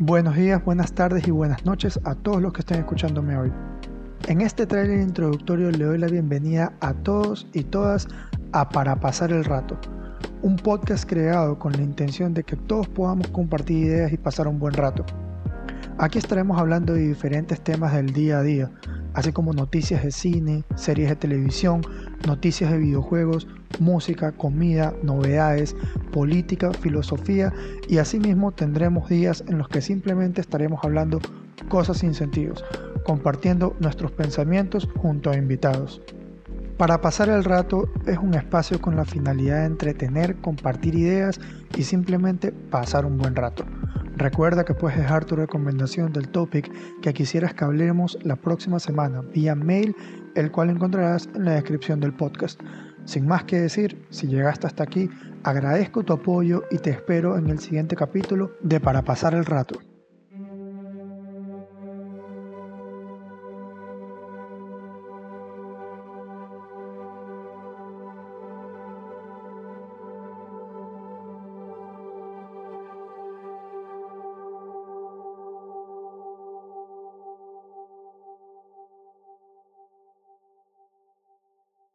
Buenos días, buenas tardes y buenas noches a todos los que estén escuchándome hoy. En este trailer introductorio le doy la bienvenida a todos y todas a Para Pasar el Rato, un podcast creado con la intención de que todos podamos compartir ideas y pasar un buen rato. Aquí estaremos hablando de diferentes temas del día a día, así como noticias de cine, series de televisión, noticias de videojuegos, música, comida, novedades, política, filosofía y asimismo tendremos días en los que simplemente estaremos hablando cosas sin sentido, compartiendo nuestros pensamientos junto a invitados. Para pasar el rato es un espacio con la finalidad de entretener, compartir ideas y simplemente pasar un buen rato. Recuerda que puedes dejar tu recomendación del topic que quisieras que hablemos la próxima semana vía mail, el cual encontrarás en la descripción del podcast. Sin más que decir, si llegaste hasta aquí, agradezco tu apoyo y te espero en el siguiente capítulo de Para pasar el rato.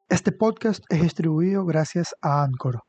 Este podcast es distribuido gracias a Anchor.